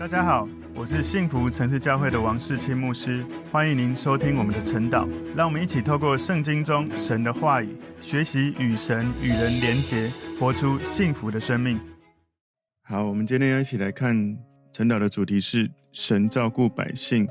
大家好，我是幸福城市教会的王世清牧师，欢迎您收听我们的晨祷。让我们一起透过圣经中神的话语，学习与神与人连结，活出幸福的生命。好，我们今天要一起来看晨祷的主题是神照顾百姓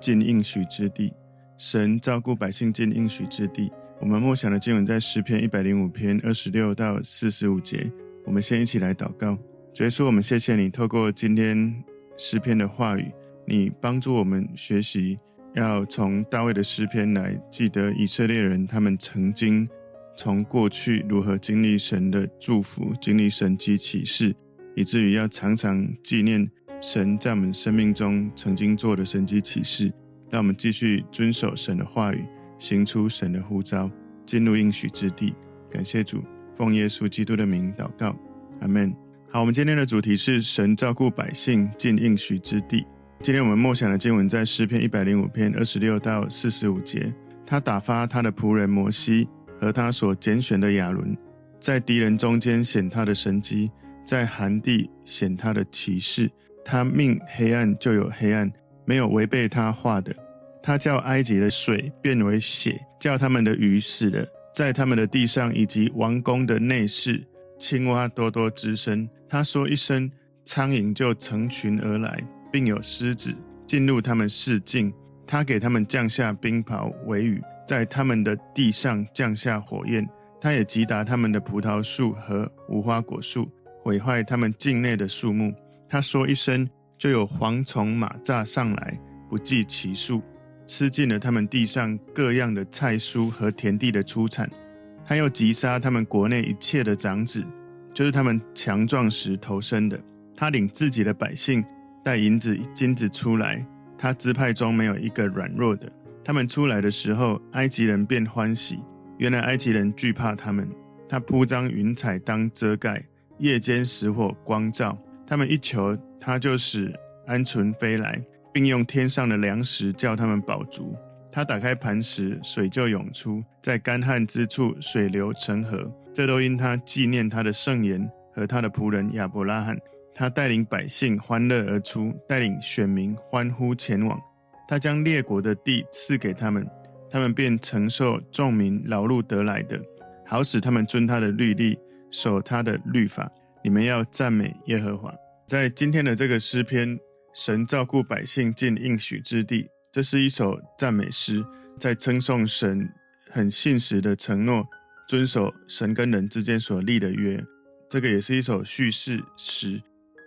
进应许之地。神照顾百姓进应许之地。我们默想的经文在诗篇一百零五篇二十六到四十五节。我们先一起来祷告。主耶稣，我们谢谢你，透过今天。诗篇的话语，你帮助我们学习，要从大卫的诗篇来记得以色列人他们曾经从过去如何经历神的祝福，经历神迹启示，以至于要常常纪念神在我们生命中曾经做的神迹启示。让我们继续遵守神的话语，行出神的呼召，进入应许之地。感谢主，奉耶稣基督的名祷告，阿门。好，我们今天的主题是神照顾百姓进应许之地。今天我们默想的经文在诗篇一百零五篇二十六到四十五节。他打发他的仆人摩西和他所拣选的亚伦，在敌人中间显他的神迹，在寒地显他的奇事。他命黑暗就有黑暗，没有违背他话的。他叫埃及的水变为血，叫他们的鱼死了，在他们的地上以及王宫的内室，青蛙多多滋生。他说一声，苍蝇就成群而来，并有狮子进入他们市境。他给他们降下冰雹为雨，在他们的地上降下火焰。他也击打他们的葡萄树和无花果树，毁坏他们境内的树木。他说一声，就有蝗虫蚂蚱上来，不计其数，吃尽了他们地上各样的菜蔬和田地的出产。他又击杀他们国内一切的长子。就是他们强壮时投生的，他领自己的百姓带银子金子出来，他支派中没有一个软弱的。他们出来的时候，埃及人便欢喜，原来埃及人惧怕他们。他铺张云彩当遮盖，夜间使火光照，他们一求，他就使鹌鹑飞来，并用天上的粮食叫他们饱足。他打开磐石，水就涌出，在干旱之处，水流成河。这都因他纪念他的圣言和他的仆人亚伯拉罕，他带领百姓欢乐而出，带领选民欢呼前往。他将列国的地赐给他们，他们便承受众民劳碌得来的，好使他们遵他的律例，守他的律法。你们要赞美耶和华。在今天的这个诗篇，神照顾百姓进应许之地，这是一首赞美诗，在称颂神很信实的承诺。遵守神跟人之间所立的约，这个也是一首叙事诗，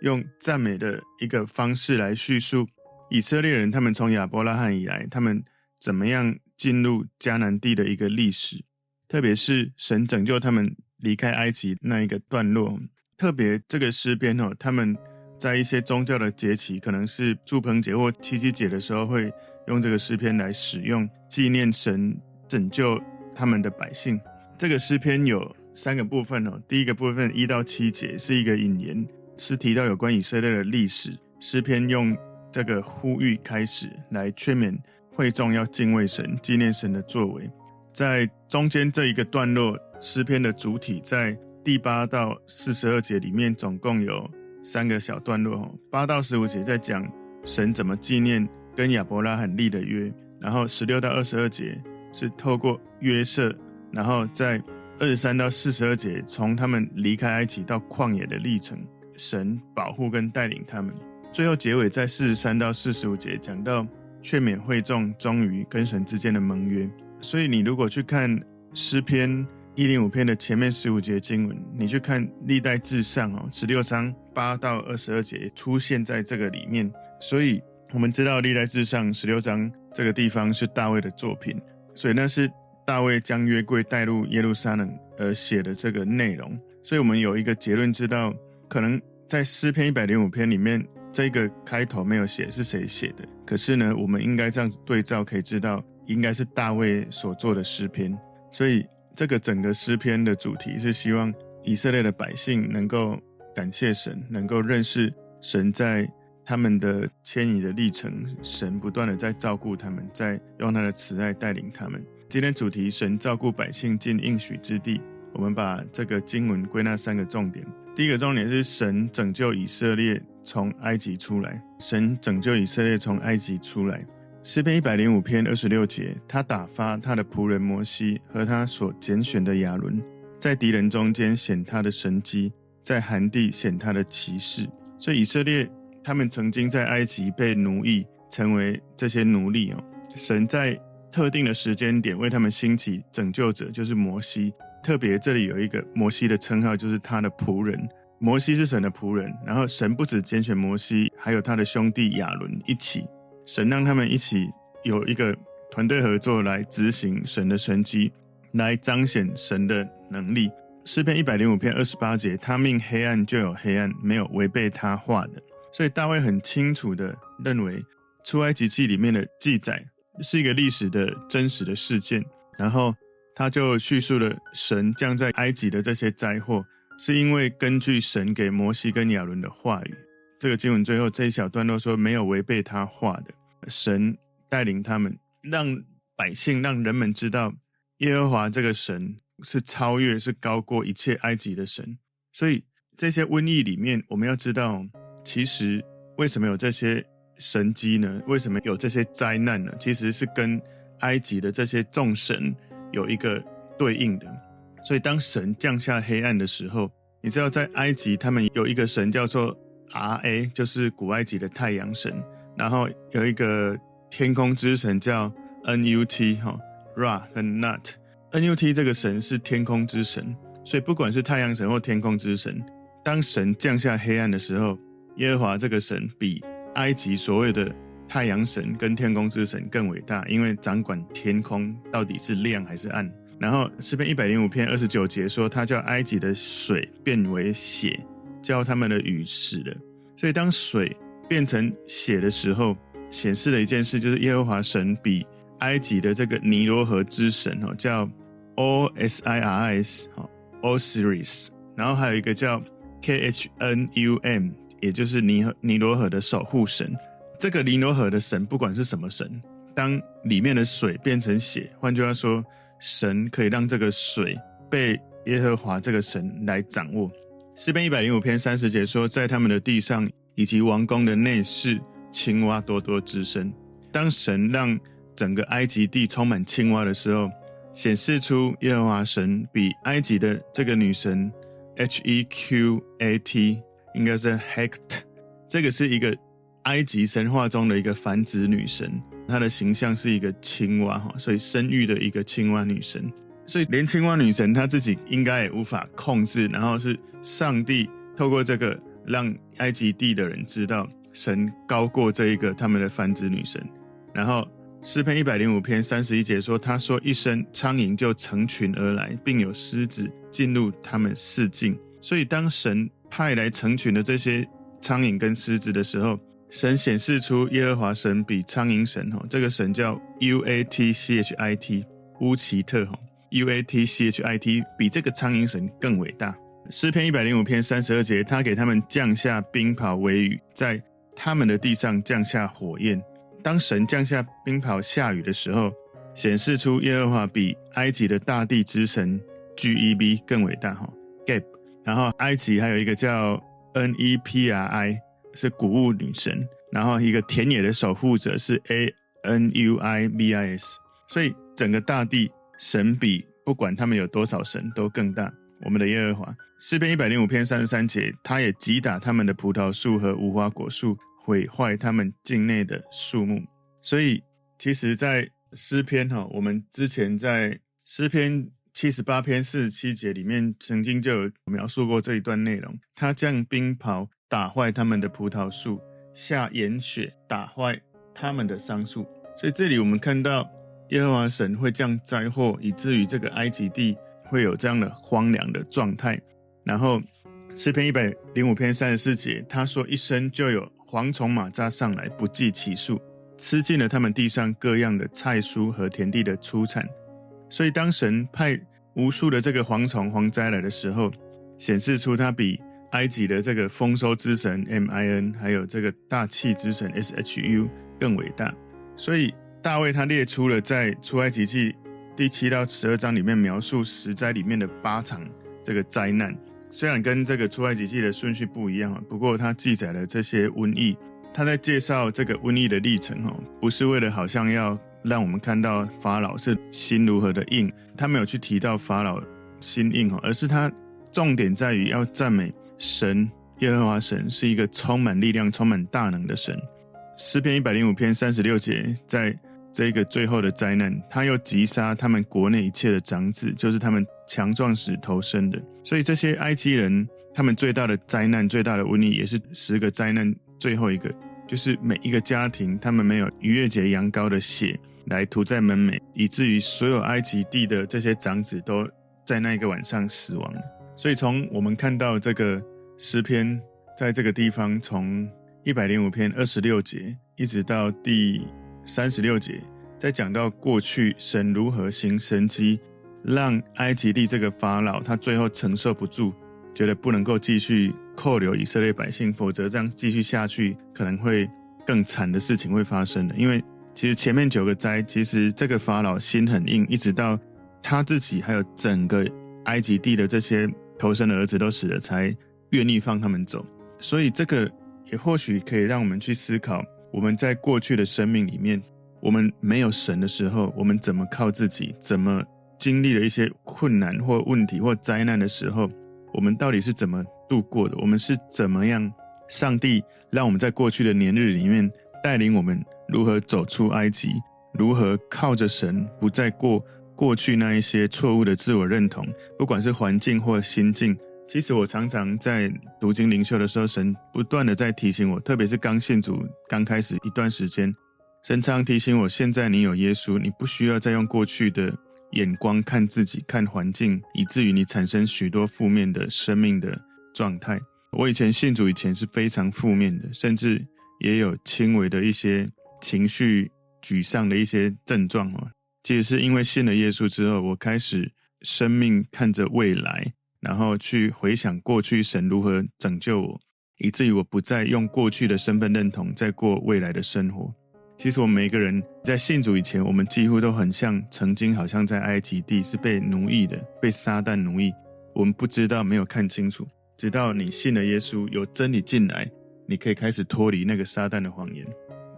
用赞美的一个方式来叙述以色列人他们从亚伯拉罕以来，他们怎么样进入迦南地的一个历史，特别是神拯救他们离开埃及那一个段落。特别这个诗篇哦，他们在一些宗教的节期，可能是祝棚节或七七节的时候，会用这个诗篇来使用纪念神拯救他们的百姓。这个诗篇有三个部分哦。第一个部分一到七节是一个引言，是提到有关以色列的历史。诗篇用这个呼吁开始，来劝勉会众要敬畏神，纪念神的作为。在中间这一个段落，诗篇的主体在第八到四十二节里面，总共有三个小段落。八到十五节在讲神怎么纪念跟亚伯拉罕立的约，然后十六到二十二节是透过约瑟。然后在二十三到四十二节，从他们离开埃及到旷野的历程，神保护跟带领他们。最后结尾在四十三到四十五节，讲到劝勉会众忠于跟神之间的盟约。所以你如果去看诗篇一零五篇的前面十五节经文，你去看历代志上哦，十六章八到二十二节出现在这个里面。所以我们知道历代志上十六章这个地方是大卫的作品，所以那是。大卫将约柜带入耶路撒冷而写的这个内容，所以我们有一个结论，知道可能在诗篇一百零五篇里面，这个开头没有写是谁写的。可是呢，我们应该这样子对照，可以知道应该是大卫所做的诗篇。所以这个整个诗篇的主题是希望以色列的百姓能够感谢神，能够认识神在他们的迁移的历程，神不断的在照顾他们，在用他的慈爱带领他们。今天主题：神照顾百姓进应许之地。我们把这个经文归纳三个重点。第一个重点是神拯救以色列从埃及出来，神拯救以色列从埃及出来。诗篇一百零五篇二十六节，他打发他的仆人摩西和他所拣选的亚伦，在敌人中间显他的神迹，在寒地显他的奇事。所以以色列他们曾经在埃及被奴役，成为这些奴隶哦。神在特定的时间点为他们兴起拯救者，就是摩西。特别这里有一个摩西的称号，就是他的仆人。摩西是神的仆人，然后神不止拣选摩西，还有他的兄弟亚伦一起，神让他们一起有一个团队合作来执行神的神迹，来彰显神的能力。诗篇一百零五篇二十八节，他命黑暗就有黑暗，没有违背他话的。所以大卫很清楚地认为，出埃及记里面的记载是一个历史的真实的事件，然后他就叙述了神降在埃及的这些灾祸。是因为根据神给摩西跟亚伦的话语，这个经文最后这一小段落说，没有违背他话的神带领他们，让百姓、让人们知道耶和华这个神是超越、是高过一切埃及的神。所以这些瘟疫里面，我们要知道，其实为什么有这些神机呢？为什么有这些灾难呢？其实是跟埃及的这些众神有一个对应的。所以，当神降下黑暗的时候，你知道，在埃及他们有一个神叫做 Ra，就是古埃及的太阳神，然后有一个天空之神叫 Nut 哈 Ra 跟 Nut。Nut 这个神是天空之神，所以不管是太阳神或天空之神，当神降下黑暗的时候，耶和华这个神比埃及所谓的太阳神跟天空之神更伟大，因为掌管天空到底是亮还是暗。然后诗篇一百零五篇二十九节说，他叫埃及的水变为血，叫他们的鱼死了。所以当水变成血的时候，显示了一件事，就是耶和华神比埃及的这个尼罗河之神哦，叫 Osiris 哈 Osiris，然后还有一个叫 Khnum 也就是尼尼罗河的守护神。这个尼罗河的神不管是什么神，当里面的水变成血，换句话说。神可以让这个水被耶和华这个神来掌握。诗篇一百零五篇三十节说，在他们的地上以及王宫的内室，青蛙多多滋生。当神让整个埃及地充满青蛙的时候，显示出耶和华神比埃及的这个女神 H E Q A T 应该是 Hekt，这个是一个埃及神话中的一个繁殖女神。她的形象是一个青蛙哈，所以生育的一个青蛙女神，所以连青蛙女神她自己应该也无法控制，然后是上帝透过这个让埃及地的人知道神高过这一个他们的繁殖女神。然后诗篇一百零五篇三十一节说，他说一声苍蝇就成群而来，并有狮子进入他们四境。所以当神派来成群的这些苍蝇跟狮子的时候。神显示出耶和华神比苍蝇神哈，这个神叫 U A T C H I T 乌奇特哈 U A T C H I T 比这个苍蝇神更伟大。诗篇一百零五篇三十二节，他给他们降下冰雹为雨，在他们的地上降下火焰。当神降下冰雹下雨的时候，显示出耶和华比埃及的大地之神 G E B 更伟大哈。然后埃及还有一个叫 N E P R I。是谷物女神，然后一个田野的守护者是 A N U I B I S，所以整个大地神比不管他们有多少神都更大。我们的耶和华诗篇一百零五篇三十三节，他也击打他们的葡萄树和无花果树，毁坏他们境内的树木。所以其实，在诗篇哈，我们之前在诗篇七十八篇四十七节里面，曾经就有描述过这一段内容。他降冰雹。打坏他们的葡萄树，下严雪打坏他们的桑树。所以这里我们看到耶和华神会降灾祸，以至于这个埃及地会有这样的荒凉的状态。然后诗篇一百零五篇三十四节，他说：“一生就有蝗虫蚂蚱上来，不计其数，吃尽了他们地上各样的菜蔬和田地的出产。”所以当神派无数的这个蝗虫蝗灾来的时候，显示出他比。埃及的这个丰收之神 M I N，还有这个大气之神 S H U 更伟大，所以大卫他列出了在出埃及记第七到十二章里面描述十灾里面的八场这个灾难，虽然跟这个出埃及记的顺序不一样，不过它记载了这些瘟疫。他在介绍这个瘟疫的历程，哦，不是为了好像要让我们看到法老是心如何的硬，他没有去提到法老心硬哦，而是他重点在于要赞美神耶和华神是一个充满力量、充满大能的神。诗篇一百零五篇三十六节，在这个最后的灾难，他又击杀他们国内一切的长子，就是他们强壮时投生的。所以这些埃及人，他们最大的灾难、最大的瘟疫，也是十个灾难最后一个。就是每一个家庭，他们没有逾越节羊羔的血来涂在门楣，以至于所有埃及地的这些长子都在那一个晚上死亡了。所以从我们看到这个诗篇，在这个地方，从一百零五篇二十六节一直到第三十六节，在讲到过去神如何行神迹，让埃及地这个法老他最后承受不住，觉得不能够继续。扣留以色列百姓，否则这样继续下去，可能会更惨的事情会发生的。因为其实前面九个灾，其实这个法老心很硬，一直到他自己还有整个埃及地的这些头生的儿子都死了，才愿意放他们走。所以这个也或许可以让我们去思考：我们在过去的生命里面，我们没有神的时候，我们怎么靠自己？怎么经历了一些困难或问题或灾难的时候，我们到底是怎么？度过的，我们是怎么样？上帝让我们在过去的年日里面带领我们如何走出埃及，如何靠着神不再过过去那一些错误的自我认同，不管是环境或心境。其实我常常在读经灵修的时候，神不断的在提醒我，特别是刚信主刚开始一段时间，神常提醒我：现在你有耶稣，你不需要再用过去的眼光看自己、看环境，以至于你产生许多负面的生命的。状态，我以前信主以前是非常负面的，甚至也有轻微的一些情绪沮丧的一些症状哦。其实是因为信了耶稣之后，我开始生命看着未来，然后去回想过去神如何拯救我，以至于我不再用过去的身份认同在过未来的生活。其实我们每个人在信主以前，我们几乎都很像曾经好像在埃及地是被奴役的，被撒旦奴役，我们不知道，没有看清楚。直到你信了耶稣，有真理进来，你可以开始脱离那个撒旦的谎言。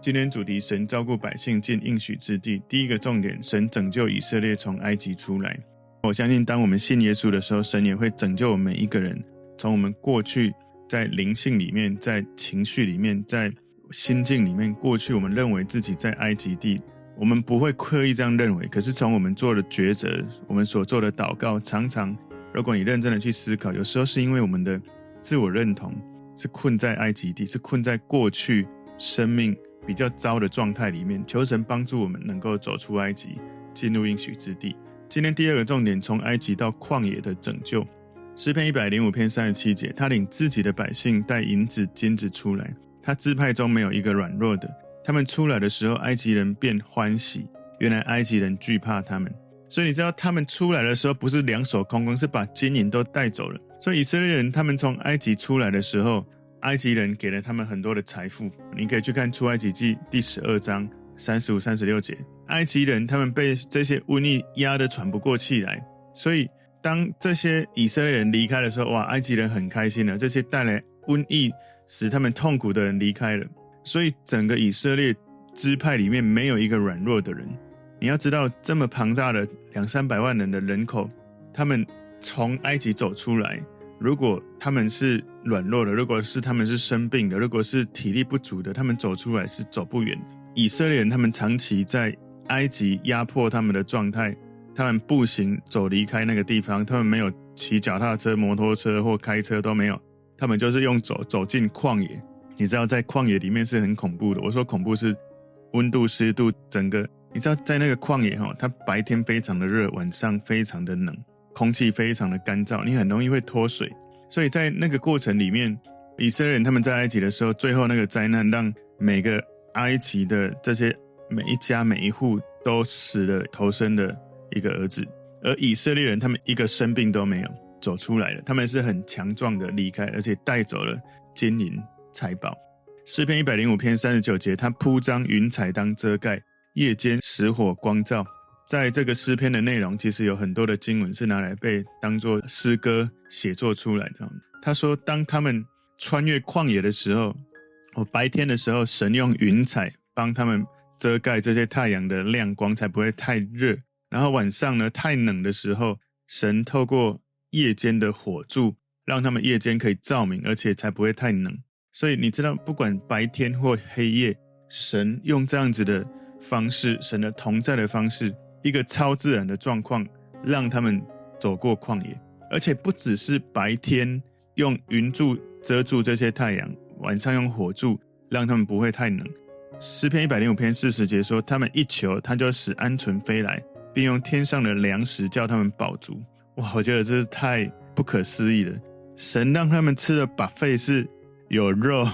今天主题：神照顾百姓进应许之地。第一个重点：神拯救以色列从埃及出来。我相信，当我们信耶稣的时候，神也会拯救我们每一个人，从我们过去在灵性里面、在情绪里面、在心境里面，过去我们认为自己在埃及地，我们不会刻意这样认为。可是从我们做的抉择，我们所做的祷告，常常。如果你认真的去思考，有时候是因为我们的自我认同是困在埃及地，是困在过去生命比较糟的状态里面。求神帮助我们能够走出埃及，进入应许之地。今天第二个重点，从埃及到旷野的拯救。诗篇一百零五篇三十七节，他领自己的百姓带银子金子出来，他支派中没有一个软弱的。他们出来的时候，埃及人便欢喜，原来埃及人惧怕他们。所以你知道他们出来的时候不是两手空空，是把金银都带走了。所以以色列人他们从埃及出来的时候，埃及人给了他们很多的财富。你可以去看出埃及记第十二章三十五、三十六节。埃及人他们被这些瘟疫压得喘不过气来，所以当这些以色列人离开的时候，哇，埃及人很开心了。这些带来瘟疫使他们痛苦的人离开了，所以整个以色列支派里面没有一个软弱的人。你要知道，这么庞大的两三百万人的人口，他们从埃及走出来，如果他们是软弱的，如果是他们是生病的，如果是体力不足的，他们走出来是走不远。以色列人他们长期在埃及压迫他们的状态，他们步行走离开那个地方，他们没有骑脚踏车、摩托车或开车都没有，他们就是用走走进旷野。你知道，在旷野里面是很恐怖的。我说恐怖是温度、湿度，整个。你知道，在那个旷野哈，它白天非常的热，晚上非常的冷，空气非常的干燥，你很容易会脱水。所以在那个过程里面，以色列人他们在埃及的时候，最后那个灾难让每个埃及的这些每一家每一户都死了投生的一个儿子，而以色列人他们一个生病都没有走出来了，他们是很强壮的离开，而且带走了金银财宝。诗篇一百零五篇三十九节，他铺张云彩当遮盖。夜间使火光照，在这个诗篇的内容，其实有很多的经文是拿来被当作诗歌写作出来的。他说，当他们穿越旷野的时候，哦，白天的时候，神用云彩帮他们遮盖这些太阳的亮光，才不会太热。然后晚上呢，太冷的时候，神透过夜间的火柱，让他们夜间可以照明，而且才不会太冷。所以你知道，不管白天或黑夜，神用这样子的方式，神的同在的方式，一个超自然的状况，让他们走过旷野。而且不只是白天用云柱遮住这些太阳，晚上用火柱让他们不会太冷。诗篇一百零五篇四十节说：“他们一求，他就使鹌鹑飞来，并用天上的粮食叫他们饱足。”哇，我觉得这是太不可思议了。神让他们吃的把费是有肉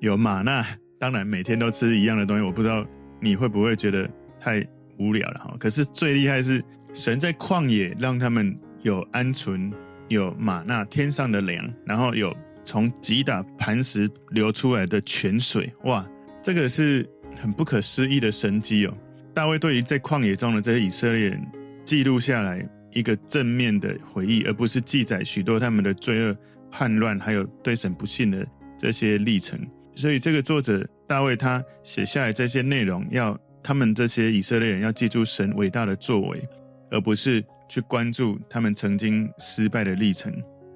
有马纳，当然每天都吃一样的东西，我不知道你会不会觉得太无聊了哈。可是最厉害是神在旷野让他们有鹌鹑、有玛纳天上的粮，然后有从击打磐石流出来的泉水。哇，这个是很不可思议的神迹哦。大卫对于在旷野中的这些以色列人记录下来一个正面的回忆，而不是记载许多他们的罪恶。叛乱，还有对神不信的这些历程，所以这个作者大卫他写下来这些内容，要他们这些以色列人要记住神伟大的作为，而不是去关注他们曾经失败的历程。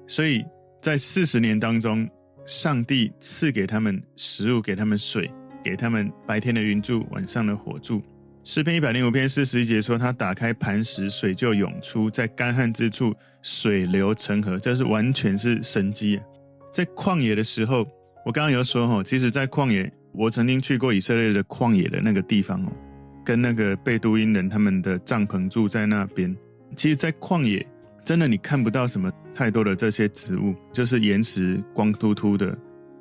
所以在四十年当中，上帝赐给他们食物，给他们水，给他们白天的云柱，晚上的火柱。诗篇一百零五篇四十一节说：“他打开磐石，水就涌出，在干旱之处，水流成河。”这是完全是神迹！在旷野的时候，我刚刚有说哦，其实，在旷野，我曾经去过以色列的旷野的那个地方哦，跟那个贝都因人他们的帐篷住在那边。其实，在旷野，真的你看不到什么太多的这些植物，就是岩石光秃秃的，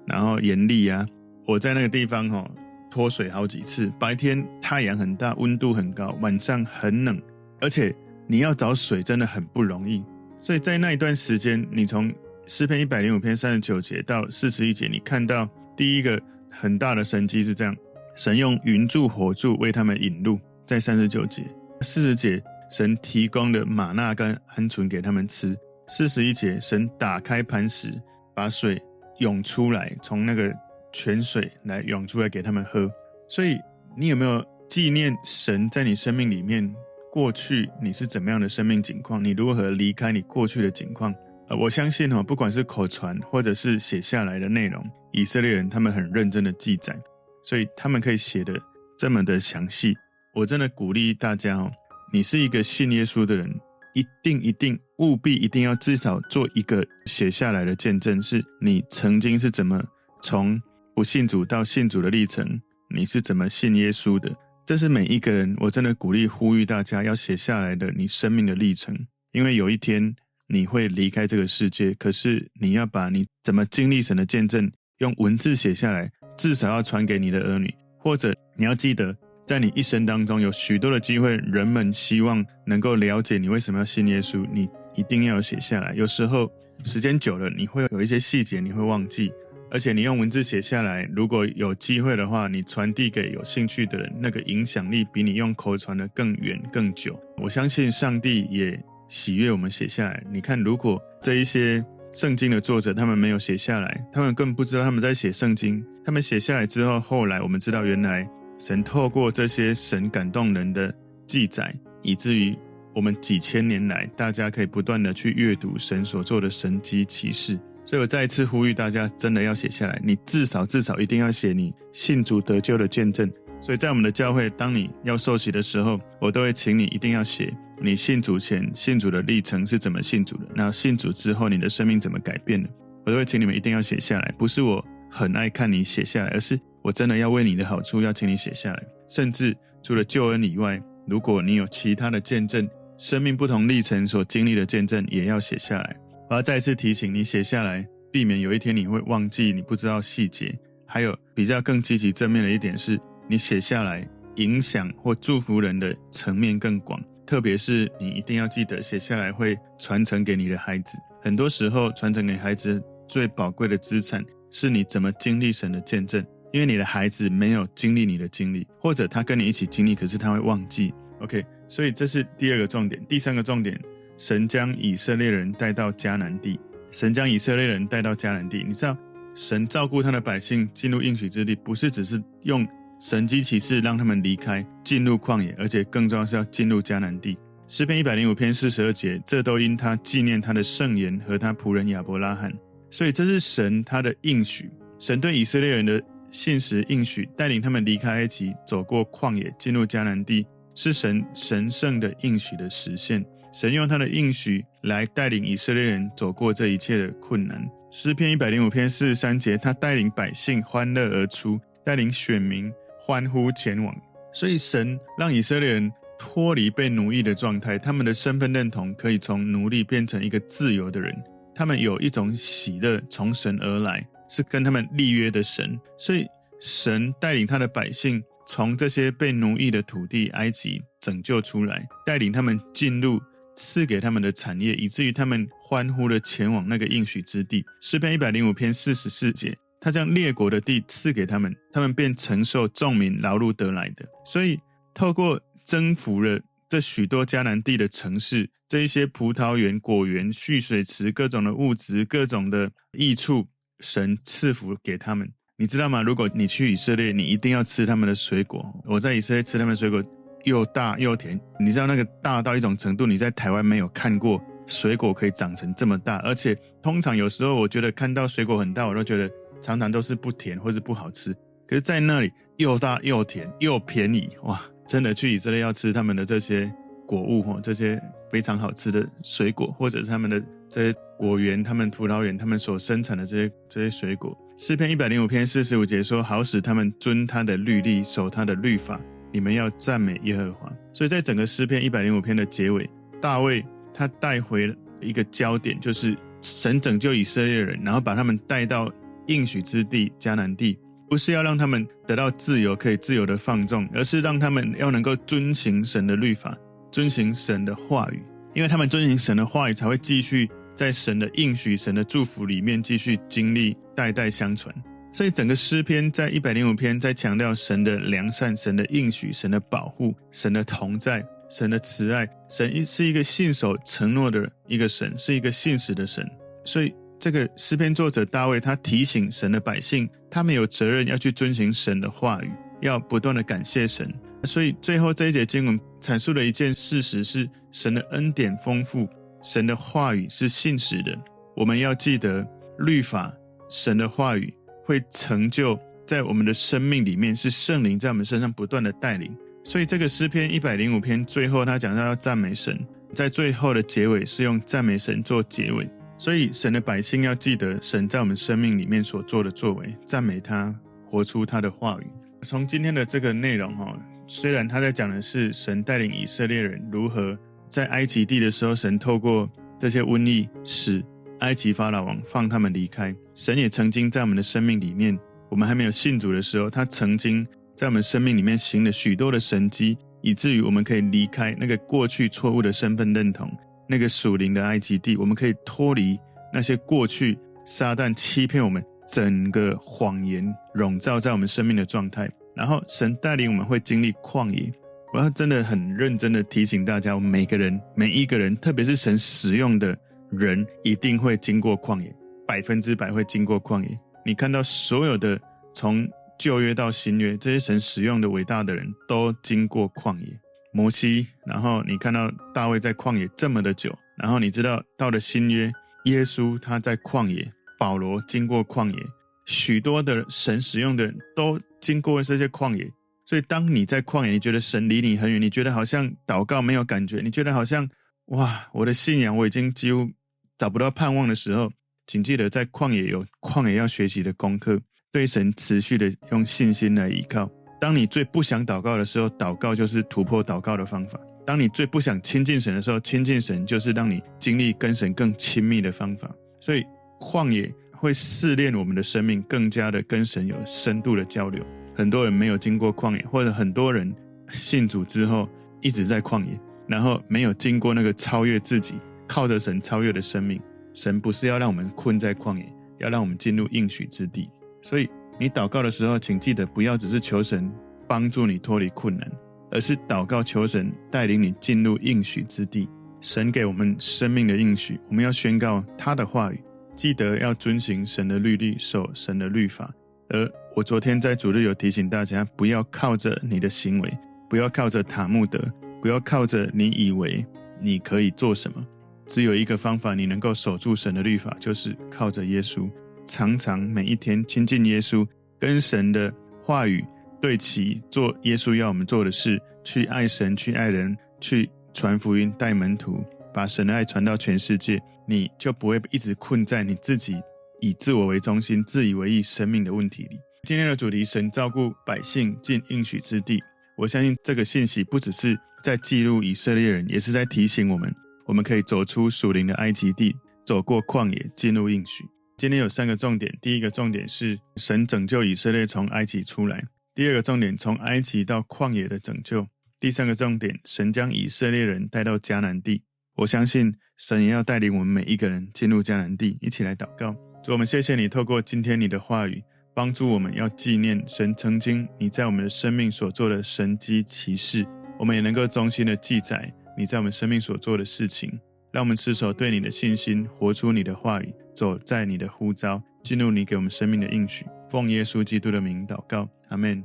然后岩粒啊。我在那个地方哦。脱水好几次，白天太阳很大，温度很高，晚上很冷，而且你要找水真的很不容易。所以在那一段时间，你从诗篇一百零五篇三十九节到四十一节，你看到第一个很大的神迹是这样：神用云柱火柱为他们引路，在三十九节、四十节，神提供的玛纳跟鹌鹑给他们吃；四十一节，神打开磐石，把水涌出来，从那个。泉水来涌出来给他们喝，所以你有没有纪念神在你生命里面过去你是怎么样的生命景况？你如何离开你过去的景况？呃，我相信哦，不管是口传或者是写下来的内容，以色列人他们很认真的记载，所以他们可以写得这么的详细。我真的鼓励大家哦，你是一个信耶稣的人，一定一定务必一定要至少做一个写下来的见证，是你曾经是怎么从。不信主到信主的历程，你是怎么信耶稣的？这是每一个人，我真的鼓励呼吁大家要写下来的你生命的历程，因为有一天你会离开这个世界，可是你要把你怎么经历神的见证用文字写下来，至少要传给你的儿女，或者你要记得，在你一生当中有许多的机会，人们希望能够了解你为什么要信耶稣，你一定要写下来。有时候时间久了，你会有一些细节你会忘记。而且你用文字写下来，如果有机会的话，你传递给有兴趣的人，那个影响力比你用口传的更远更久。我相信上帝也喜悦我们写下来。你看，如果这一些圣经的作者他们没有写下来，他们更不知道他们在写圣经。他们写下来之后，后来我们知道，原来神透过这些神感动人的记载，以至于我们几千年来，大家可以不断的去阅读神所做的神迹奇事。所以我再一次呼吁大家，真的要写下来。你至少至少一定要写你信主得救的见证。所以在我们的教会，当你要受洗的时候，我都会请你一定要写你信主前信主的历程是怎么信主的，那信主之后你的生命怎么改变的，我都会请你们一定要写下来。不是我很爱看你写下来，而是我真的要为你的好处要请你写下来。甚至除了救恩以外，如果你有其他的见证，生命不同历程所经历的见证，也要写下来。我要再次提醒你，写下来，避免有一天你会忘记，你不知道细节。还有比较更积极正面的一点是，你写下来，影响或祝福人的层面更广。特别是你一定要记得写下来，会传承给你的孩子。很多时候，传承给孩子最宝贵的资产，是你怎么经历神的见证。因为你的孩子没有经历你的经历，或者他跟你一起经历，可是他会忘记。OK，所以这是第二个重点。第三个重点，神将以色列人带到迦南地。神将以色列人带到迦南地，你知道，神照顾他的百姓进入应许之地，不是只是用神迹奇事让他们离开进入旷野，而且更重要是要进入迦南地。诗篇一百零五篇四十二节，这都因他纪念他的圣言和他仆人亚伯拉罕。所以这是神他的应许，神对以色列人的信实应许，带领他们离开埃及，走过旷野，进入迦南地，是神神圣的应许的实现。神用他的应许来带领以色列人走过这一切的困难。诗篇一百零五篇四十三节，他带领百姓欢乐而出，带领选民欢呼前往。所以神让以色列人脱离被奴役的状态，他们的身份认同可以从奴隶变成一个自由的人。他们有一种喜乐从神而来，是跟他们立约的神，所以神带领他的百姓从这些被奴役的土地埃及拯救出来，带领他们进入赐给他们的产业，以至于他们欢呼的前往那个应许之地。诗篇一百零五篇四十四节，他将列国的地赐给他们，他们便承受众民劳碌得来的。所以透过征服了。这许多迦南地的城市，这一些葡萄园、果园、蓄水池，各种的物质、各种的益处，神赐福给他们。你知道吗？如果你去以色列，你一定要吃他们的水果。我在以色列吃他们水果，又大又甜。你知道那个大到一种程度，你在台湾没有看过水果可以长成这么大。而且通常有时候，我觉得看到水果很大，我都觉得常常都是不甜或是不好吃。可是，在那里又大又甜又便宜，哇！真的去以色列要吃他们的这些果物哈，这些非常好吃的水果，或者是他们的这些果园、他们葡萄园、他们所生产的这些这些水果。诗篇一百零五篇四十五节说：“好使他们遵他的律例，守他的律法。你们要赞美耶和华。”所以在整个诗篇一百零五篇的结尾，大卫他带回了一个焦点，就是神拯救以色列人，然后把他们带到应许之地迦南地。不是要让他们得到自由，可以自由的放纵，而是让他们要能够遵行神的律法，遵行神的话语，因为他们遵行神的话语，才会继续在神的应许、神的祝福里面继续经历，代代相传。所以整个诗篇在一百零五篇在强调神的良善、神的应许、神的保护、神的同在、神的慈爱。神是一个信守承诺的一个神，是一个信实的神。所以。这个诗篇作者大卫，他提醒神的百姓，他们有责任要去遵循神的话语，要不断的感谢神。所以最后这一节经文阐述了一件事实是：神的恩典丰富，神的话语是信实的。我们要记得律法，神的话语会成就在我们的生命里面，是圣灵在我们身上不断的带领。所以这个诗篇一百零五篇最后他讲到要赞美神，在最后的结尾是用赞美神做结尾。所以，神的百姓要记得神在我们生命里面所做的作为，赞美他，活出他的话语。从今天的这个内容哈，虽然他在讲的是神带领以色列人如何在埃及地的时候，神透过这些瘟疫使埃及法老王放他们离开。神也曾经在我们的生命里面，我们还没有信主的时候，他曾经在我们生命里面行了许多的神迹，以至于我们可以离开那个过去错误的身份认同。那个属灵的埃及地，我们可以脱离那些过去撒旦欺骗我们整个谎言笼罩在我们生命的状态。然后神带领我们会经历旷野。我要真的很认真的提醒大家，我们每个人每一个人，特别是神使用的人，一定会经过旷野，百分之百会经过旷野。你看到所有的从旧约到新约，这些神使用的伟大的人都经过旷野。摩西，然后你看到大卫在旷野这么的久，然后你知道到了新约，耶稣他在旷野，保罗经过旷野，许多的神使用的人都经过这些旷野。所以当你在旷野，你觉得神离你很远，你觉得好像祷告没有感觉，你觉得好像哇，我的信仰我已经几乎找不到盼望的时候，请记得在旷野有旷野要学习的功课，对神持续的用信心来依靠。当你最不想祷告的时候，祷告就是突破祷告的方法；当你最不想亲近神的时候，亲近神就是让你经历跟神更亲密的方法。所以，旷野会试炼我们的生命，更加的跟神有深度的交流。很多人没有经过旷野，或者很多人信主之后一直在旷野，然后没有经过那个超越自己、靠着神超越的生命。神不是要让我们困在旷野，要让我们进入应许之地。所以。你祷告的时候，请记得不要只是求神帮助你脱离困难。而是祷告求神带领你进入应许之地。神给我们生命的应许，我们要宣告他的话语，记得要遵行神的律例，守神的律法。而我昨天在主日有提醒大家，不要靠着你的行为，不要靠着塔木德，不要靠着你以为你可以做什么。只有一个方法，你能够守住神的律法，就是靠着耶稣，常常每一天亲近耶稣，跟神的话语对齐，做耶稣要我们做的事，去爱神，去爱人，去。传福音、带门徒，把神的爱传到全世界，你就不会一直困在你自己以自我为中心、自以为意生命的问题里。今天的主题：神照顾百姓进应许之地。我相信这个信息不只是在记录以色列人，也是在提醒我们，我们可以走出属灵的埃及地，走过旷野，进入应许。今天有三个重点：第一个重点是神拯救以色列从埃及出来；第二个重点，从埃及到旷野的拯救。第三个重点，神将以色列人带到迦南地。我相信神也要带领我们每一个人进入迦南地。一起来祷告，主，我们谢谢你，透过今天你的话语，帮助我们要纪念神曾经你在我们的生命所做的神迹奇事。我们也能够衷心的记载你在我们生命所做的事情，让我们持守对你的信心，活出你的话语，走在你的呼召，进入你给我们生命的应许。奉耶稣基督的名祷告，阿门。